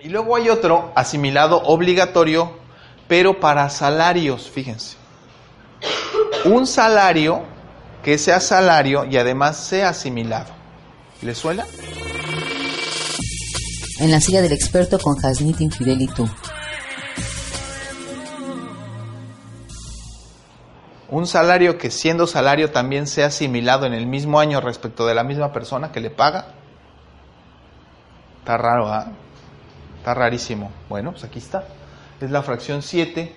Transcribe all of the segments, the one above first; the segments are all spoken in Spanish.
Y luego hay otro asimilado obligatorio, pero para salarios, fíjense. Un salario que sea salario y además sea asimilado. ¿Le suena? En la silla del experto con Hasnit Infidel y tú. Un salario que siendo salario también sea asimilado en el mismo año respecto de la misma persona que le paga. Está raro, ¿ah? Está rarísimo. Bueno, pues aquí está. Es la fracción 7.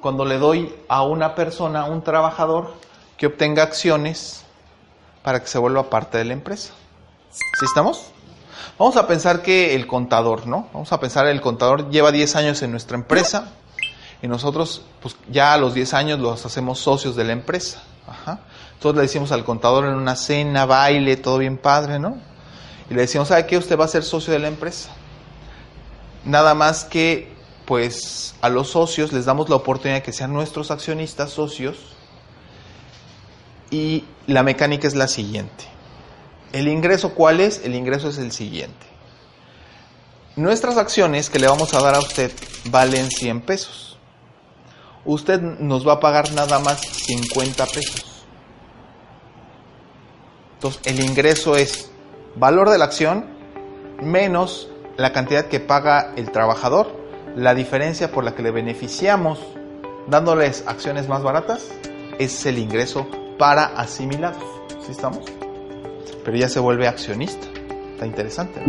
Cuando le doy a una persona, un trabajador, que obtenga acciones para que se vuelva parte de la empresa. ¿Sí estamos? Vamos a pensar que el contador, ¿no? Vamos a pensar el contador lleva 10 años en nuestra empresa y nosotros, pues ya a los 10 años los hacemos socios de la empresa. Ajá. Entonces le decimos al contador en una cena, baile, todo bien padre, ¿no? Y le decimos, ¿sabe qué? Usted va a ser socio de la empresa. Nada más que, pues, a los socios les damos la oportunidad de que sean nuestros accionistas socios. Y la mecánica es la siguiente. ¿El ingreso cuál es? El ingreso es el siguiente. Nuestras acciones que le vamos a dar a usted valen 100 pesos. Usted nos va a pagar nada más 50 pesos. Entonces, el ingreso es valor de la acción menos la cantidad que paga el trabajador, la diferencia por la que le beneficiamos dándoles acciones más baratas, es el ingreso para asimilados. ¿Sí estamos? Pero ya se vuelve accionista. Está interesante.